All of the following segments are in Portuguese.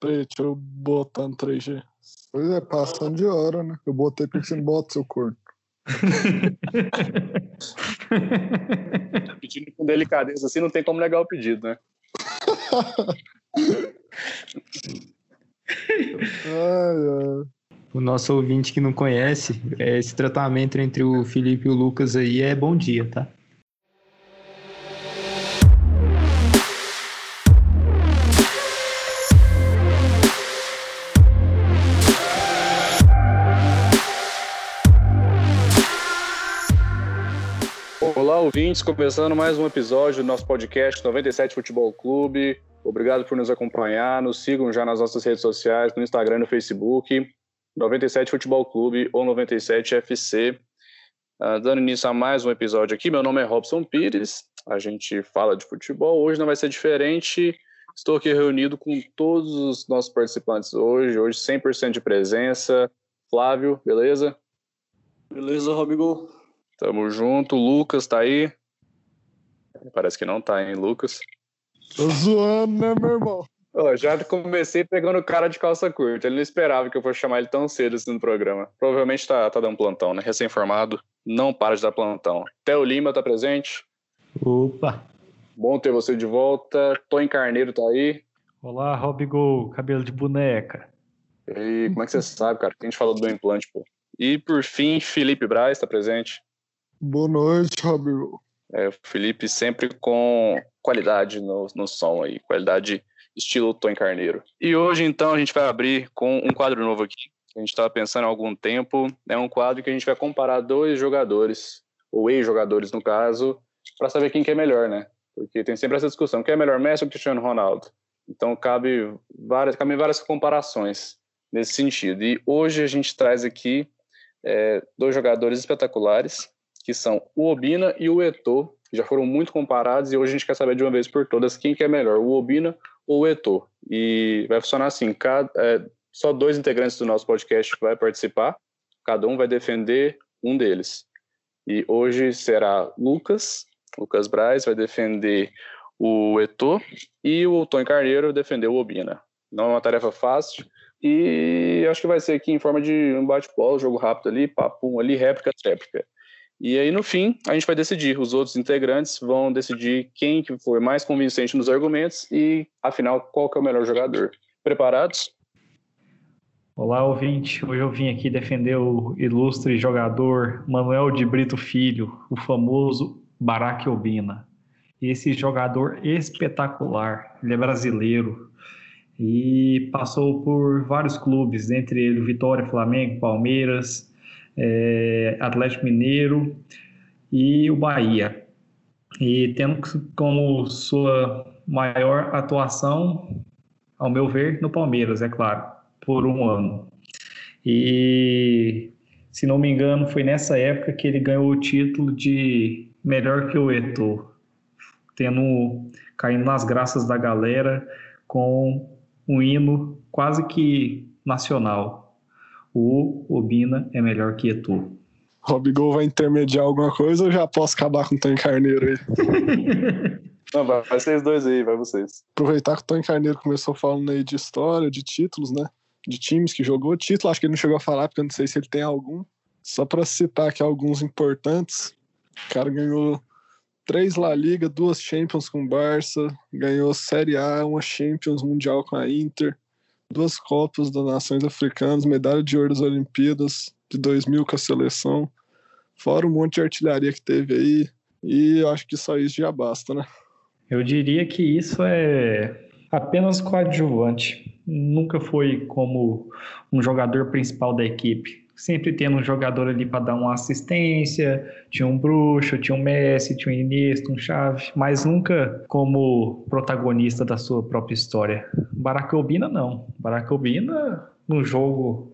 Deixa eu botar no 3G. Pois é, passando de hora, né? Eu botei porque você não bota seu corno. Pedindo com delicadeza assim, não tem como negar o pedido, né? Ai, ai. O nosso ouvinte que não conhece, é, esse tratamento entre o Felipe e o Lucas aí é bom dia, tá? Ouvintes, começando mais um episódio do nosso podcast 97 Futebol Clube. Obrigado por nos acompanhar. Nos sigam já nas nossas redes sociais, no Instagram e no Facebook. 97 Futebol Clube ou 97 FC. Ah, dando início a mais um episódio aqui, meu nome é Robson Pires. A gente fala de futebol. Hoje não vai ser diferente. Estou aqui reunido com todos os nossos participantes hoje. Hoje 100% de presença. Flávio, beleza? Beleza, Robigol? Tamo junto. Lucas tá aí? Parece que não tá, hein, Lucas? Tô zoando, né, meu irmão? Ó, já comecei pegando o cara de calça curta. Ele não esperava que eu fosse chamar ele tão cedo assim no programa. Provavelmente tá, tá dando plantão, né? Recém-formado, não para de dar plantão. Theo Lima tá presente. Opa! Bom ter você de volta. Tony Carneiro tá aí. Olá, Robigol, cabelo de boneca. E como é que você sabe, cara? Que a gente falou do implante, pô. E por fim, Felipe Braz tá presente. Boa noite, Robinho. É, o Felipe sempre com qualidade no, no som aí, qualidade estilo Tony Carneiro. E hoje, então, a gente vai abrir com um quadro novo aqui. A gente estava pensando há algum tempo. É um quadro que a gente vai comparar dois jogadores, ou ex-jogadores no caso, para saber quem que é melhor, né? Porque tem sempre essa discussão: quem é melhor, Messi ou Cristiano Ronaldo? Então, cabe várias, cabem várias comparações nesse sentido. E hoje a gente traz aqui é, dois jogadores espetaculares, que são o Obina e o que já foram muito comparados, e hoje a gente quer saber de uma vez por todas quem que é melhor, o Obina ou o Eto'o. E vai funcionar assim, cada, é, só dois integrantes do nosso podcast vai participar, cada um vai defender um deles. E hoje será Lucas, Lucas Braz vai defender o Eto'o, e o Tony Carneiro vai defender o Obina. Não é uma tarefa fácil, e acho que vai ser aqui em forma de um bate-bola, jogo rápido ali, papo ali, réplica, tréplica. E aí, no fim, a gente vai decidir. Os outros integrantes vão decidir quem que foi mais convincente nos argumentos e, afinal, qual que é o melhor jogador. Preparados? Olá, ouvinte. Hoje eu vim aqui defender o ilustre jogador Manuel de Brito Filho, o famoso Barack Obina. Esse jogador espetacular. Ele é brasileiro e passou por vários clubes, entre eles Vitória, Flamengo, Palmeiras, é, Atlético Mineiro e o Bahia. E tendo como sua maior atuação, ao meu ver, no Palmeiras, é claro, por um ano. E, se não me engano, foi nessa época que ele ganhou o título de melhor que o Eto'o, tendo caindo nas graças da galera com um hino quase que nacional. O Obina é melhor que Eto'o. Robigol vai intermediar alguma coisa ou já posso acabar com o Tony Carneiro aí? Não, vai, vai vocês dois aí, vai vocês. Aproveitar que o Tony Carneiro começou falando aí de história, de títulos, né? De times que jogou. Título, acho que ele não chegou a falar, porque eu não sei se ele tem algum. Só para citar aqui alguns importantes. O cara ganhou três La Liga, duas Champions com o Barça, ganhou Série A, uma Champions Mundial com a Inter, duas Copas das Nações Africanas, medalha de ouro das Olimpíadas de 2000 com a seleção, fora um monte de artilharia que teve aí, e eu acho que só isso já basta, né? Eu diria que isso é apenas coadjuvante. Nunca foi como um jogador principal da equipe. Sempre tendo um jogador ali para dar uma assistência, tinha um Bruxo, tinha um Messi, tinha um Iniesta, um Xavi, mas nunca como protagonista da sua própria história. Barack Obina não. Barack Obina no jogo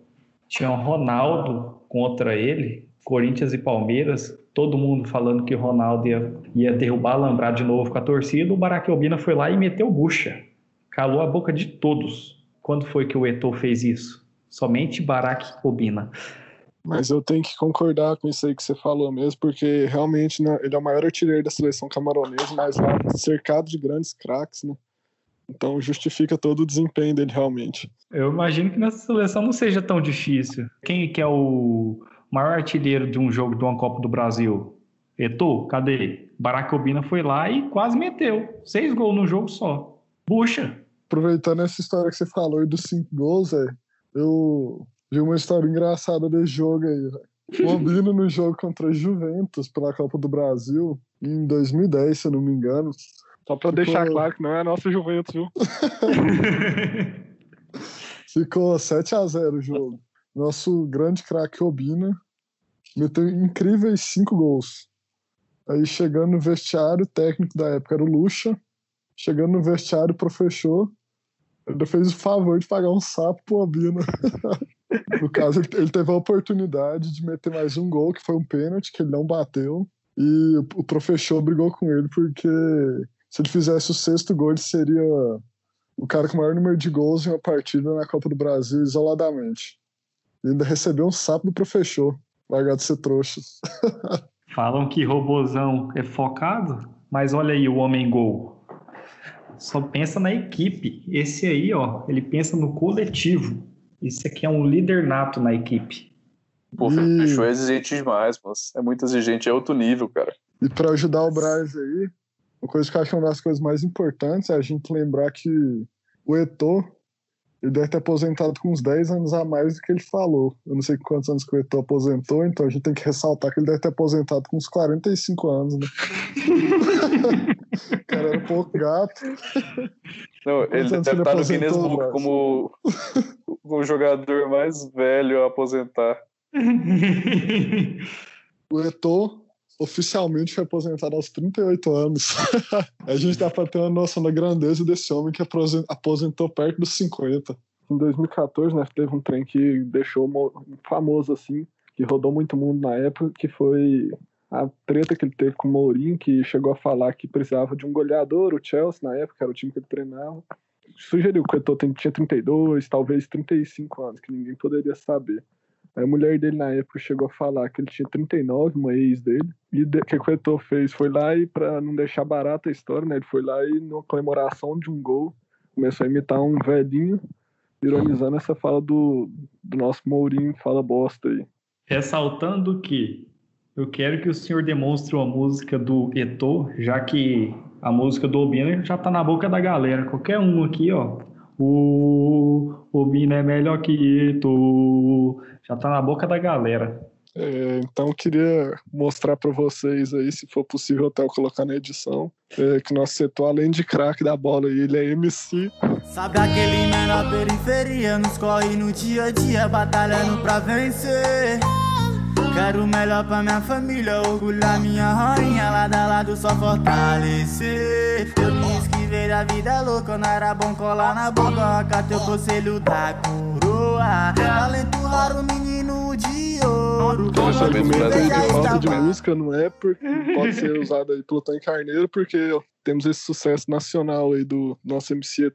tinha o Ronaldo contra ele, Corinthians e Palmeiras, todo mundo falando que Ronaldo ia, ia derrubar, lembrar de novo com a torcida, o Barack Obina foi lá e meteu bucha. Calou a boca de todos. Quando foi que o Eto'o fez isso? Somente Barack Obina. Mas eu tenho que concordar com isso aí que você falou mesmo, porque realmente né, ele é o maior artilheiro da seleção camaronesa, mas lá cercado de grandes craques, né? Então justifica todo o desempenho dele realmente. Eu imagino que nessa seleção não seja tão difícil. Quem que é o maior artilheiro de um jogo de uma Copa do Brasil? Eto'o? Cadê? Barack Obina foi lá e quase meteu. Seis gols no jogo só. Puxa! Aproveitando essa história que você falou aí dos cinco gols, velho, eu vi uma história engraçada desse jogo aí, velho. O Obina no jogo contra a Juventus pela Copa do Brasil, em 2010, se eu não me engano. Só pra Ficou- deixar claro que não é a nossa Juventus, viu? Ficou 7 a 0 o jogo. Nosso grande craque Obina meteu incríveis cinco gols. Aí chegando no vestiário, o técnico da época era o Lucha. Chegando no vestiário, o professor ainda fez o favor de pagar um sapo pro Obina. no caso, ele, ele teve a oportunidade de meter mais um gol, que foi um pênalti, que ele não bateu. E o, o professor brigou com ele porque se ele fizesse o sexto gol, ele seria o cara com o maior número de gols em uma partida na Copa do Brasil isoladamente. E ainda recebeu um sapo do professor, largado de ser trouxa. Falam que robozão é focado, mas olha aí o homem gol. Só pensa na equipe. Esse aí, ó, ele pensa no coletivo. Esse aqui é um líder nato na equipe. Pô, E- fechou é exigente demais, moço. É muito exigente, é outro nível, cara. E para ajudar o Braz aí, uma coisa que eu acho que é uma das coisas mais importantes é a gente lembrar que o Eto'o, ele deve ter aposentado com uns 10 anos a mais do que ele falou. Eu não sei quantos anos que o Eto'o aposentou, então a gente tem que ressaltar que ele deve ter aposentado com uns 45 anos, né? o cara era um pouco gato. Não, ele deve ele estar no Guinness Book como o, o jogador mais velho a aposentar. O Eto'o oficialmente foi aposentado aos 38 anos. a gente dá pra ter uma noção da grandeza desse homem que aposen- aposentou perto dos 50. Em 2014, né, teve um trem que deixou mo- famoso assim, que rodou muito mundo na época, que foi a treta que ele teve com o Mourinho, que chegou a falar que precisava de um goleador, o Chelsea, na época, era o time que ele treinava. Sugeriu que o Eto'o tinha 32, talvez 35 anos, que ninguém poderia saber. A mulher dele na época chegou a falar que ele tinha 39, uma ex dele. E o que, o Eto'o fez? Foi lá e, pra não deixar barata a história, né? Ele foi lá e, numa comemoração de um gol, começou a imitar um velhinho, ironizando essa fala do, do nosso Mourinho, fala bosta aí. Ressaltando que eu quero que o senhor demonstre uma música do Eto'o, já que a música do Obina já tá na boca da galera. Qualquer um aqui, ó. O Obina é melhor que Eto'o. Já tá na boca da galera. É, então eu queria mostrar para vocês aí, se for possível até eu colocar na edição, é, que nosso setor, além de craque da bola, aí, ele é MC. Sabe aquele menor periferia nos corre no dia a dia batalhando pra vencer Quero o melhor pra minha família, orgulhar minha rainha Lado a lado só fortalecer Eu me esquivei da vida louca, não era bom colar na boca o conselho da coroa Talento raro, menino de ouro Então esse argumento aí Brasil de falta de música não é porque pode ser usado aí pelo Tony Carneiro, porque temos esse sucesso nacional aí do nosso MC.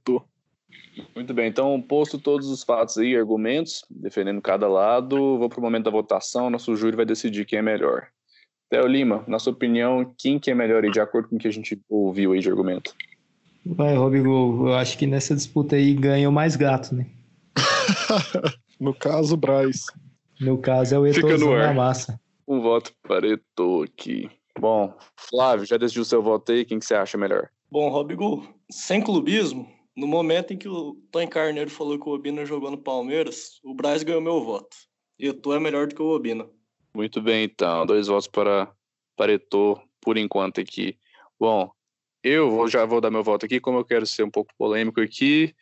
Muito bem, então, posto todos os fatos aí, argumentos, defendendo cada lado, vou para o momento da votação, nosso júri vai decidir quem é melhor. Theo Lima, na sua opinião, quem que é melhor aí, de acordo com o que a gente ouviu aí de argumento? Vai, Robigol, eu acho que nessa disputa aí ganha o mais gato, né? No caso, o Braz. No caso é o ar. da massa. Um voto para Eto'o aqui. Bom, Flávio, já decidiu seu voto aí, quem que você acha melhor? Bom, Robigol, sem clubismo, no momento em que o Tony Carneiro falou que o Obina jogou no Palmeiras, o Braz ganhou meu voto. Eto'o é melhor do que o Obina. Muito bem, então, dois votos para, para Eto'o, por enquanto aqui. Bom, eu vou, já vou dar meu voto aqui, como eu quero ser um pouco polêmico aqui,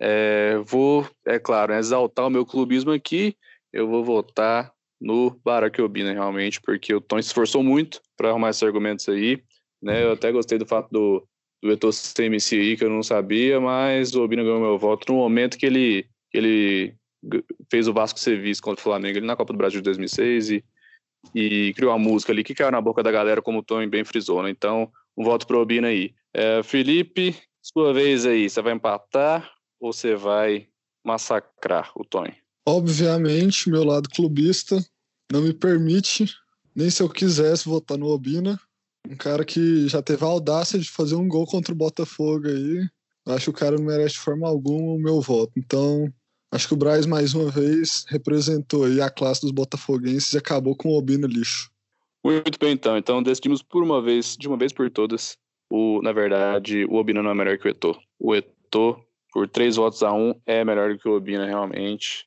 é, vou, é claro, exaltar o meu clubismo aqui, eu vou votar no Barack Obina, realmente, porque o Tom se esforçou muito para arrumar esses argumentos aí, né, eu até gostei do fato do, do Eto'o ser MC aí, que eu não sabia, mas o Obina ganhou meu voto no momento que ele, ele fez o Vasco ser contra o Flamengo, ele na Copa do Brasil de 2006 e, e criou a música ali, que caiu na boca da galera, como o Tom bem frisou, né, então um voto pro Obina aí. É, Felipe, sua vez aí, você vai empatar ou você vai massacrar o Tony? Obviamente, meu lado clubista não me permite, nem se eu quisesse, votar no Obina. Um cara que já teve a audácia de fazer um gol contra o Botafogo aí. Acho que o cara não merece de forma alguma o meu voto. Então, acho que o Braz, mais uma vez, representou aí a classe dos botafoguenses e acabou com o Obino lixo. Muito bem, então. Então decidimos por uma vez, de uma vez por todas, o, na verdade, o Obina não é melhor que o Eto'o. O Eto'o, por três votos a um, é melhor do que o Obina, realmente.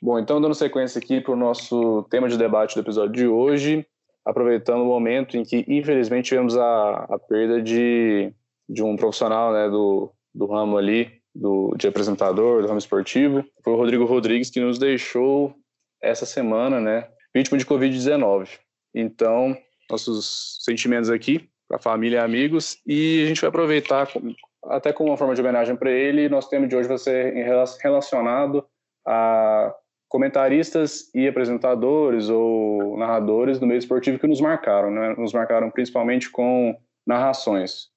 Bom, então dando sequência aqui para o nosso tema de debate do episódio de hoje, aproveitando o momento em que, infelizmente, tivemos a, a perda de, de um profissional né, do, do ramo ali, do, de apresentador, do ramo esportivo, foi o Rodrigo Rodrigues, que nos deixou essa semana, né, vítima de Covid-19. Então, nossos sentimentos aqui para a família e amigos, e a gente vai aproveitar até como uma forma de homenagem para ele. Nosso tema de hoje vai ser relacionado a comentaristas e apresentadores ou narradores do meio esportivo que nos marcaram, né? Nos marcaram principalmente com narrações.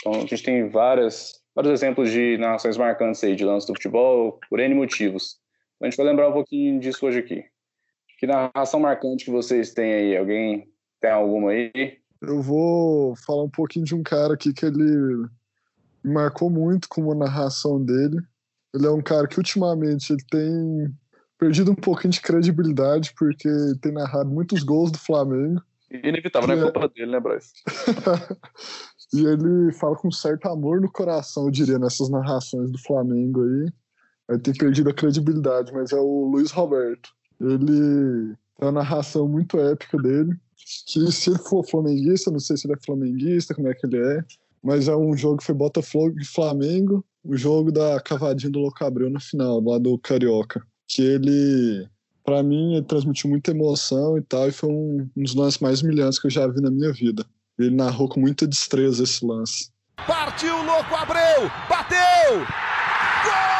Então, a gente tem várias, vários exemplos de narrações marcantes aí, de lances do futebol, por N motivos. Então, a gente vai lembrar um pouquinho disso hoje aqui. Que narração marcante que vocês têm aí? Alguém tem alguma aí? Eu vou falar um pouquinho de um cara aqui que ele marcou muito com a narração dele. Ele é um cara que ultimamente ele tem perdido um pouquinho de credibilidade porque tem narrado muitos gols do Flamengo. Inevitável, não é culpa dele, né, Bryce? e ele fala com certo amor no coração, eu diria, nessas narrações do Flamengo aí. Ele tem perdido a credibilidade, mas é o Luiz Roberto. Ele tem uma narração muito épica dele. Que se ele for flamenguista, não sei se ele é flamenguista, como é que ele é, mas é um jogo que foi Botafogo e Flamengo, o jogo da cavadinha do Louco Abreu na final, lá do Carioca. Que ele, para mim, ele transmitiu muita emoção e tal, e foi um, um dos lances mais humilhantes que eu já vi na minha vida. Ele narrou com muita destreza esse lance. Partiu Louco Abreu! Bateu! Gol!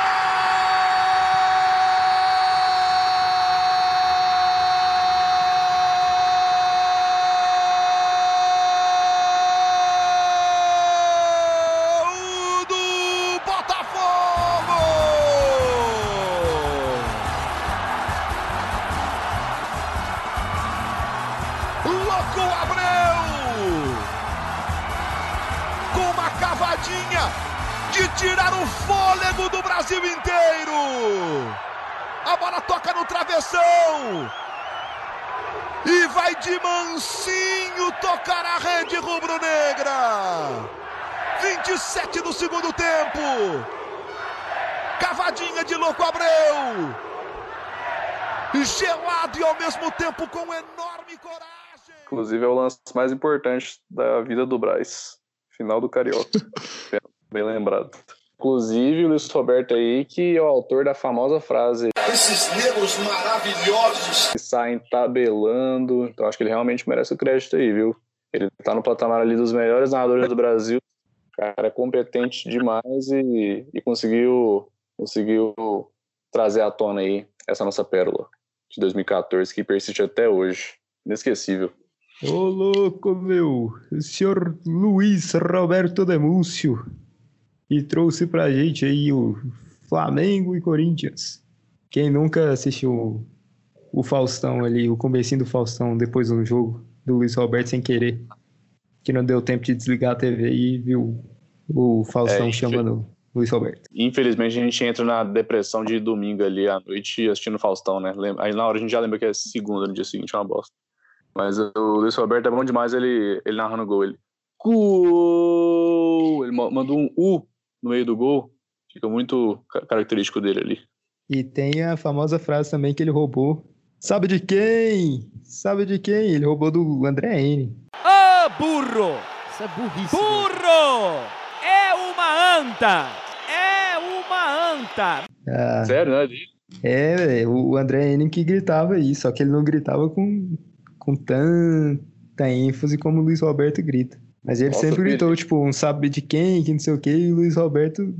E vai de mansinho tocar a rede rubro-negra. 27 do segundo tempo. Cavadinha de louco Abreu. Gelado e ao mesmo tempo com enorme coragem. Inclusive é o lance mais importante da vida do Braz. Final do Carioca. Bem lembrado. Inclusive, o Luiz Roberto aí, que é o autor da famosa frase. Esses negros maravilhosos. Que saem tabelando. Então, acho que ele realmente merece o crédito aí, viu? Ele tá no patamar ali dos melhores narradores do Brasil. Cara, é competente demais e, e conseguiu, conseguiu trazer à tona aí essa nossa pérola de 2014 que persiste até hoje. Inesquecível. Ô, louco, meu! O senhor Luiz Roberto Demúcio e trouxe pra gente aí o Flamengo e Corinthians. Quem nunca assistiu o Faustão ali, o comecinho do Faustão depois do jogo do Luiz Roberto sem querer, que não deu tempo de desligar a TV e viu o Faustão é, chamando Luiz Roberto. Infelizmente a gente entra na depressão de domingo ali à noite assistindo o Faustão, né? Aí na hora a gente já lembra que é segunda, no dia seguinte é uma bosta. Mas o Luiz Roberto é bom demais ele, ele narrando gol. Ele. Gol! Ele mandou um U no meio do gol. Fica muito característico dele ali. E tem a famosa frase também que ele roubou. Sabe de quem? Sabe de quem? Ele roubou do André N. Ah, burro! Isso é burrice. Burro! É uma anta! É uma anta! Ah, Sério, né? É, o André N que gritava isso, só que ele não gritava com, com tanta ênfase como o Luiz Roberto grita. Mas ele Nossa, sempre gritou, tipo, um sabe de quem, que não sei o quê, e o Luiz Roberto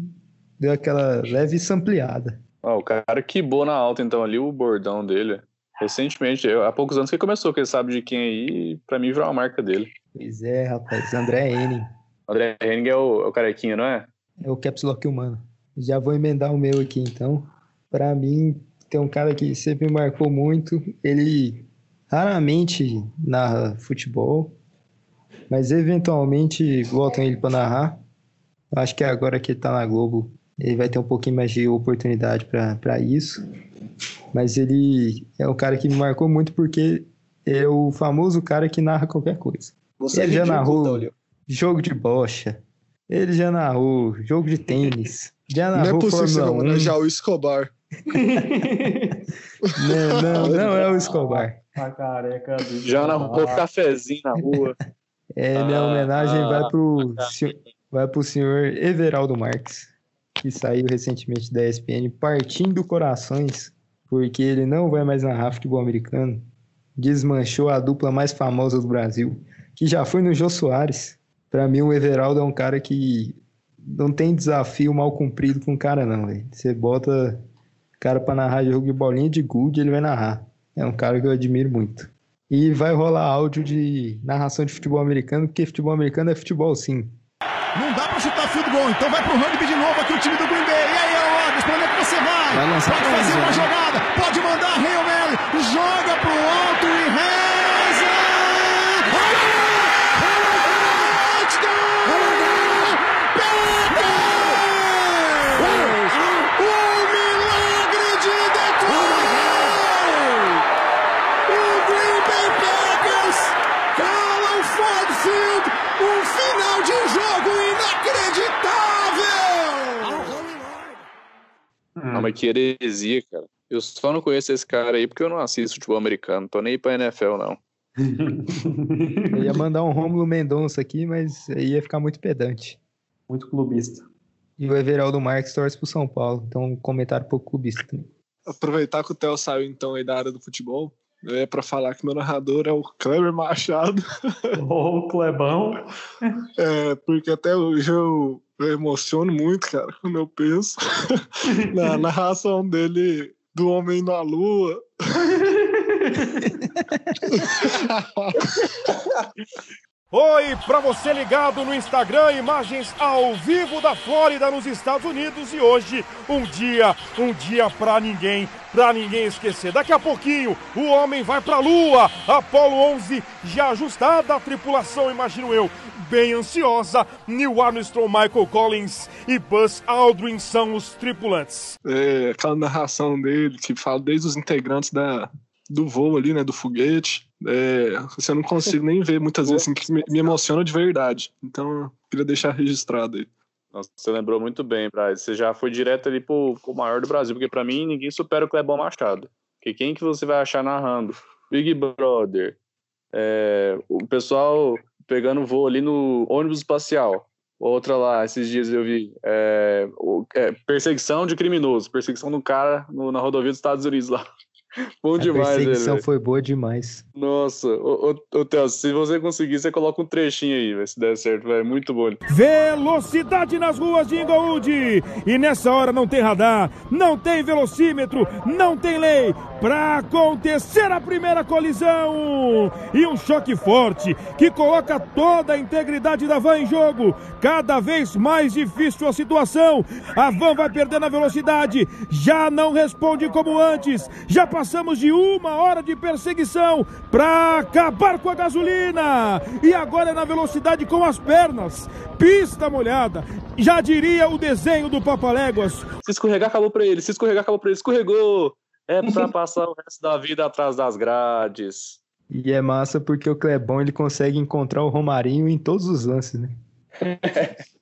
deu aquela leve sampleada. Ah, o cara quibou na alta, então, ali o bordão dele. Recentemente, eu, há poucos anos que começou, que ele sabe de quem aí, pra mim virou uma marca dele. Pois é, rapaz, André Henning. André Henning é o, é o carequinho, não é? É o Caps Lock humano. Já vou emendar o meu aqui, então. Pra mim, tem um cara que sempre me marcou muito. Ele raramente narra futebol, mas eventualmente botam ele para narrar. Acho que agora que ele tá na Globo, ele vai ter um pouquinho mais de oportunidade para isso. Mas ele é um cara que me marcou muito porque é o famoso cara que narra qualquer coisa. Você ele é já narrou Taulio. jogo de bocha. Ele já narrou jogo de tênis. Já Não é narrou possível Fórmula 1. homenagear o Escobar. Não, não, não é o Escobar. A careca do Já na rua, cafezinho na rua. É, minha Ah, homenagem vai ah, pro, senhor- vai pro senhor Everaldo Marques, que saiu recentemente da ESPN, partindo corações, porque ele não vai mais narrar futebol americano. Desmanchou a dupla mais famosa do Brasil, que já foi no Jô Soares. Pra mim, o Everaldo é um cara que não tem desafio mal cumprido com o cara, não, velho. Você bota o cara pra narrar jogo de bolinha de gude, ele vai narrar. É um cara que eu admiro muito. E vai rolar áudio de narração de futebol americano, porque futebol americano é futebol sim. Não dá pra chutar field goal, então vai pro rugby de novo aqui o time do Green Bay. E aí, Rodgers, pra onde é que você vai? Vai pode fazer uma né? jogada, pode mandar Hail Mary, joga Não, mas que heresia, cara. Eu só não conheço esse cara aí porque eu não assisto futebol americano. Não tô nem aí pra NFL, não. Eu ia mandar um Rômulo Mendonça aqui, mas aí ia ficar muito pedante. Muito clubista. E o Everaldo Marques torce pro São Paulo, então um comentário um pouco clubista também. Aproveitar que o Theo saiu então aí da área do futebol, eu ia pra falar que meu narrador é o Kleber Machado. Ô, o Clebão. É, porque até hoje eu, eu emociono muito, cara, quando eu penso na narração dele do Homem na Lua. Oi, pra você ligado no Instagram, imagens ao vivo da Flórida nos Estados Unidos e hoje um dia, um dia pra ninguém, pra ninguém esquecer. Daqui a pouquinho o homem vai pra Lua, Apollo 11 já ajustada a tripulação, imagino eu, bem ansiosa. Neil Armstrong, Michael Collins e Buzz Aldrin são os tripulantes. É, aquela narração dele que fala desde os integrantes da, do voo ali, né, do foguete. É, você não consigo nem ver muitas vezes, assim, que me, me emociona de verdade. Então, eu queria deixar registrado aí. Nossa, você lembrou muito bem, Braz. Você já foi direto ali pro, pro maior do Brasil, porque pra mim ninguém supera o Clebão Machado. Porque quem que você vai achar narrando? Big Brother. É, o pessoal pegando voo ali no ônibus espacial. Outra lá, esses dias eu vi. é, é, perseguição de criminoso. Perseguição do cara no- na rodovia dos Estados Unidos lá. Bom a demais, perseguição velho. foi boa demais. Nossa, ô, ô, ô Theo, se você conseguir, você coloca um trechinho aí, velho, se der certo, velho. Muito bom. Velocidade nas ruas de Inglewood. E nessa hora não tem radar, não tem velocímetro, não tem lei. Pra acontecer a primeira colisão. E um choque forte que coloca toda a integridade da van em jogo. Cada vez mais difícil a situação. A van vai perdendo a velocidade. Já não responde como antes. Já passamos de uma hora de perseguição pra acabar com a gasolina. E agora é na velocidade com as pernas. Pista molhada. Já diria o desenho do Papaléguas. Se escorregar, acabou pra ele. Se escorregar, acabou pra ele. Escorregou. É pra passar o resto da vida atrás das grades. E é massa porque o Clebão ele consegue encontrar o Romarinho em todos os lances, né?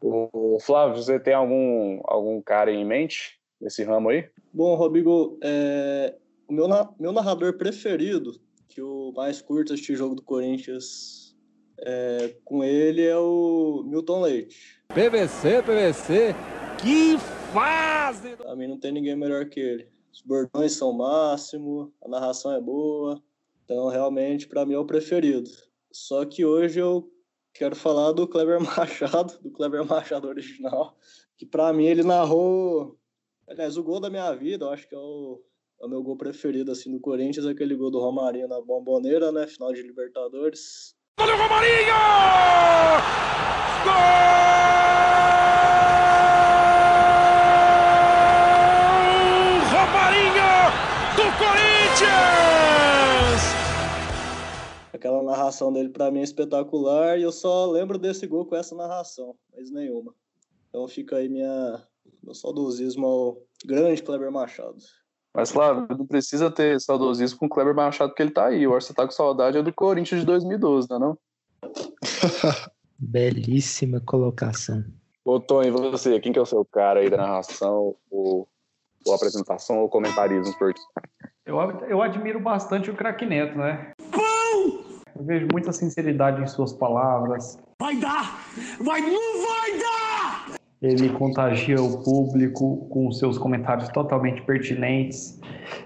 O Flávio, você tem algum, algum cara em mente nesse ramo aí? Bom, Rodrigo, é, meu, meu narrador preferido, que o mais curto este jogo do Corinthians é, com ele é o Milton Leite. PVC, PVC, que fase! Pra mim não tem ninguém melhor que ele. Os bordões são o máximo, a narração é boa, então realmente pra mim é o preferido. Só que hoje eu quero falar do Kleber Machado, do Kleber Machado original, que pra mim ele narrou, aliás, o gol da minha vida, eu acho que é o, o meu gol preferido assim do Corinthians, aquele gol do Romarinho na Bomboneira, né, final de Libertadores. O Romarinho! Gol! Romarinho do Corinthians! Aquela narração dele pra mim é espetacular e eu só lembro desse gol com essa narração, mas nenhuma. Então fica aí minha, meu saudosismo ao grande Kleber Machado. Mas, Flávio, não precisa ter saudosismo com o Kleber Machado, porque ele tá aí. Eu acho que você tá com saudade é do Corinthians de 2012, não é não? Belíssima colocação. Ô, Tony, você, quem que é o seu cara aí da narração, ou, ou apresentação, ou comentarismo esportivo? Eu, eu admiro bastante o craque Neto, né? Eu vejo muita sinceridade em suas palavras. Vai dar! Vai, não vai dar! Ele contagia o público com seus comentários totalmente pertinentes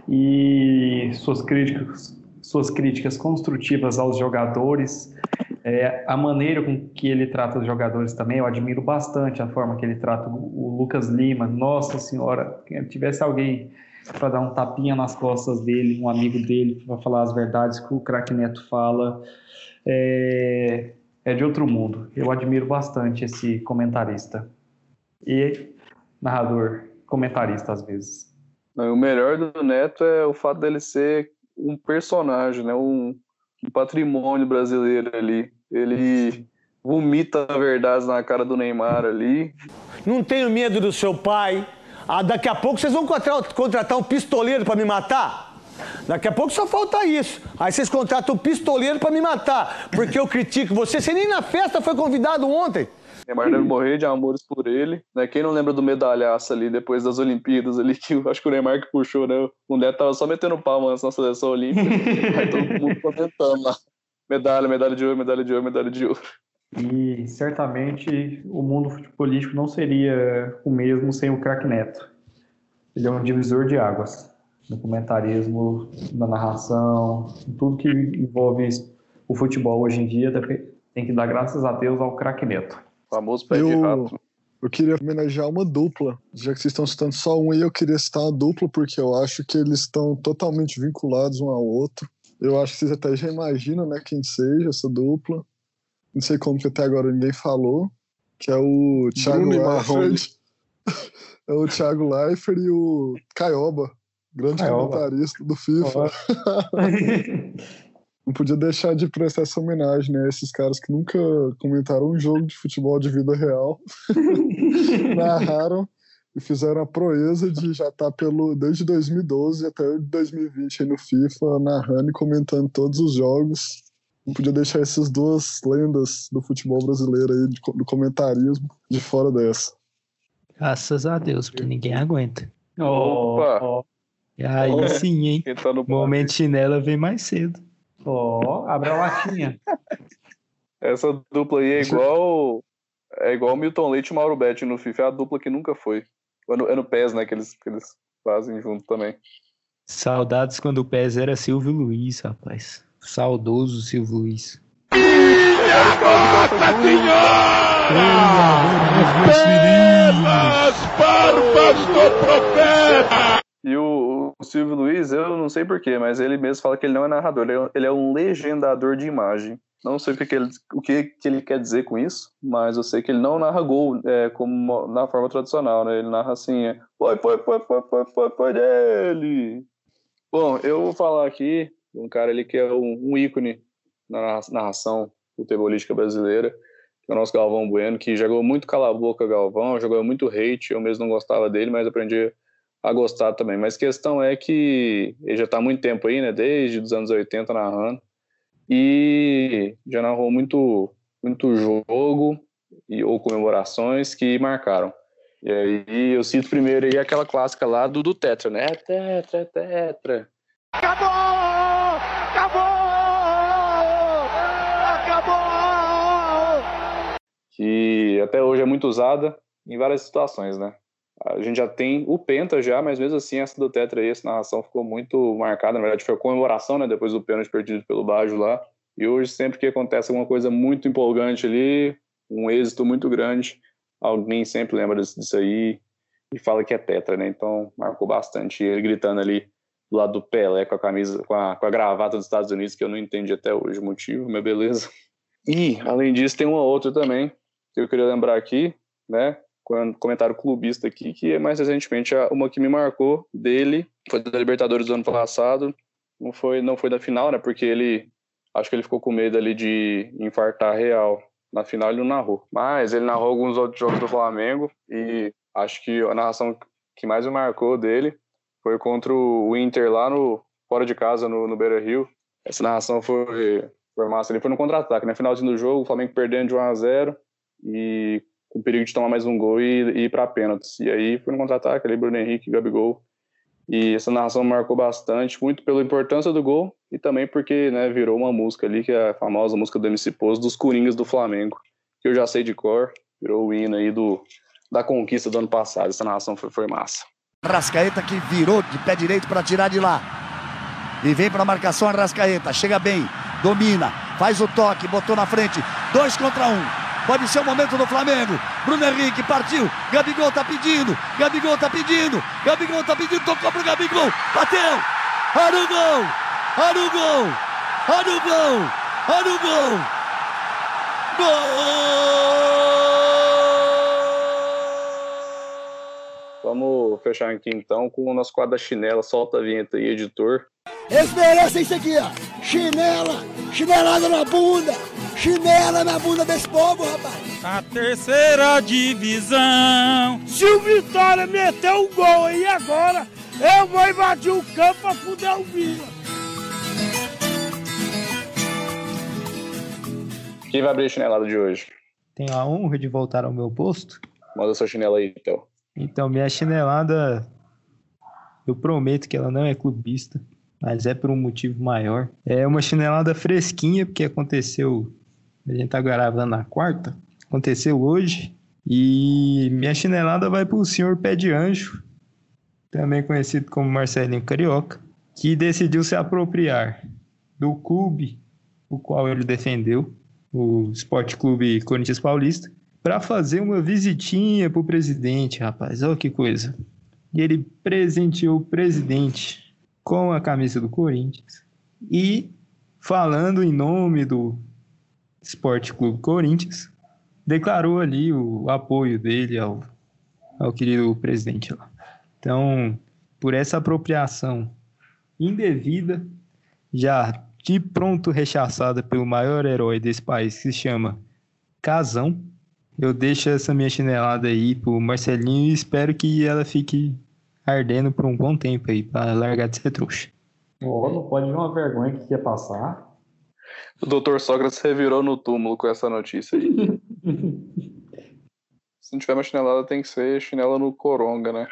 e suas críticas, suas críticas construtivas aos jogadores. É, a maneira com que ele trata os jogadores também, eu admiro bastante a forma que ele trata o, Lucas Lima. Nossa Senhora, se tivesse alguém para dar um tapinha nas costas dele, um amigo dele, para falar as verdades que o craque Neto fala, é, é de outro mundo. Eu admiro bastante esse comentarista. E narrador, comentarista às vezes. O melhor do Neto é o fato dele ser um personagem, né? um, um patrimônio brasileiro ali. Ele vomita verdades na cara do Neymar ali. Não tenho medo do seu pai. Ah, daqui a pouco vocês vão contratar, contratar um pistoleiro para me matar? Daqui a pouco só falta isso. Aí vocês contratam um pistoleiro para me matar, porque eu critico você. Você nem na festa foi convidado ontem. Neymar deve morrer de amores por ele. Né? Quem não lembra do medalhaço ali depois das Olimpíadas ali, que acho que o Neymar que puxou, né? O Neto tava só metendo palma na seleção olímpica. aí todo mundo comentando lá. Medalha, medalha de ouro, medalha de ouro, medalha de ouro. E certamente o mundo político não seria o mesmo sem o craque Neto. Ele é um divisor de águas no comentarismo, na narração, em tudo que envolve o futebol hoje em dia, tem que dar graças a Deus ao craque Neto. O famoso pé de rato. Eu queria homenagear uma dupla. Já que vocês estão citando só um aí, eu queria citar uma dupla, porque eu acho que eles estão totalmente vinculados um ao outro. Eu acho que vocês até já imaginam, né, quem seja essa dupla. Não sei como que até agora ninguém falou. Que é o Thiago Leifert. é o Thiago Leifert e o Caioba, grande Caioba. comentarista do FIFA. Não podia deixar de prestar essa homenagem, né? Esses caras que nunca comentaram um jogo de futebol de vida real, narraram e fizeram a proeza de já estar pelo desde 2012 até 2020 aí no FIFA, narrando e comentando todos os jogos. Não podia deixar essas duas lendas do futebol brasileiro aí, de- do comentarismo, de fora dessa. Graças a Deus, porque ninguém aguenta. Opa! E aí sim, hein? Tá momento chinela vem mais cedo. Ó, abre a latinha. Essa dupla aí é igual. É igual Milton Leite e Mauro Betti no FIFA. É a dupla que nunca foi. É no, é no PES, né? Que eles, que eles fazem junto também. Saudades quando o PES era Silvio Luiz, rapaz. Saudoso Silvio Luiz. E o, o Silvio Luiz, eu não sei porquê, mas ele mesmo fala que ele não é narrador, ele é, ele é um legendador de imagem. Não sei o, que, que, ele, o que, que ele quer dizer com isso, mas eu sei que ele não narra gol é, como na forma tradicional, né? Ele narra assim, é, foi, foi, foi, foi, foi, foi, foi dele. Bom, eu vou falar aqui de um cara ali que é um, um ícone na narra- narração futebolística brasileira, que é o nosso Galvão Bueno, que jogou muito cala-boca Galvão, jogou muito hate, eu mesmo não gostava dele, mas aprendi a gostar também. Mas questão é que ele já está há muito tempo aí, né? Desde os anos 80 narrando. E já narrou muito, muito jogo e, ou comemorações que marcaram. E aí eu cito primeiro aí aquela clássica lá do, do Tetra, né? É Tetra, é Tetra. Acabou! Acabou! Acabou! que até hoje é muito usada em várias situações, né? A gente já tem o Penta já, mas mesmo assim essa do Tetra aí, essa narração ficou muito marcada, na verdade foi a comemoração, né, depois do pênalti perdido pelo Baggio lá, e hoje sempre que acontece alguma coisa muito empolgante ali, um êxito muito grande, alguém sempre lembra disso, aí e fala que é Tetra, né, então marcou bastante, ele gritando ali do lado do Pelé com a camisa, com a, com a gravata dos Estados Unidos, que eu não entendi até hoje o motivo, mas beleza. E, além disso, tem uma outra também, que eu queria lembrar aqui, né? Comentário clubista aqui, que mais recentemente uma que me marcou dele, foi da Libertadores do ano passado. Não foi, não foi da final, né? Porque ele acho que ele ficou com medo ali de infartar real. na final ele não narrou. Mas ele narrou alguns outros jogos do Flamengo e acho que a narração que mais me marcou dele foi contra o Inter lá no fora de casa no, no Beira Rio. Essa narração foi, foi massa. Ele foi no contra-ataque, né? Finalzinho do jogo, o Flamengo perdendo de 1 a 0 e com perigo de tomar mais um gol e, e ir para pênaltis. E aí foi no contra-ataque, ali Bruno Henrique, Gabigol. E essa narração marcou bastante, muito pela importância do gol e também porque né, virou uma música ali, que é a famosa música do MC Pose, dos Coringas do Flamengo, que eu já sei de cor, virou o hino aí do, da conquista do ano passado. Essa narração foi, foi massa. Rascaeta que virou de pé direito para tirar de lá. E vem para a marcação Rascaeta, chega bem, domina, faz o toque, botou na frente, dois contra um. Pode ser o momento do Flamengo. Bruno Henrique partiu. Gabigol tá pedindo. Gabigol tá pedindo. Gabigol tá pedindo. Tocou pro Gabigol. Bateu. Olha o gol. Olha o gol. Olha o gol. Olha o gol. Gol. Vamos fechar aqui então com o nosso quadro da chinela. Solta a vinheta aí, editor. Eles merecem isso aqui, ó. Chinela, chinelada na bunda, chinela na bunda desse povo, rapaz. A terceira divisão. Se o Vitória meter um gol aí agora, eu vou invadir o campo pra fuder o Vila. Quem vai abrir a chinelada de hoje? Tenho a honra de voltar ao meu posto. Manda sua chinela aí, então. Então, minha chinelada, eu prometo que ela não é clubista mas é por um motivo maior. É uma chinelada fresquinha, porque aconteceu. A gente tá gravando na quarta, aconteceu hoje. E minha chinelada vai para o senhor Pé de Anjo, também conhecido como Marcelinho Carioca, que decidiu se apropriar do clube o qual ele defendeu, o Esporte Clube Corinthians Paulista, para fazer uma visitinha pro presidente, rapaz. Olha que coisa. E ele presenteou o presidente com a camisa do Corinthians e falando em nome do Esporte Clube Corinthians, declarou ali o apoio dele ao, ao querido presidente lá. Então, por essa apropriação indevida, já de pronto rechaçada pelo maior herói desse país, que se chama Casão, eu deixo essa minha chinelada aí pro Marcelinho e espero que ela fique ardendo por um bom tempo aí, pra largar de ser trouxa. Oh, não pode ver uma vergonha que ia passar. O doutor Sócrates revirou no túmulo com essa notícia aí. Se não tiver uma chinelada, tem que ser chinela no coronga, né?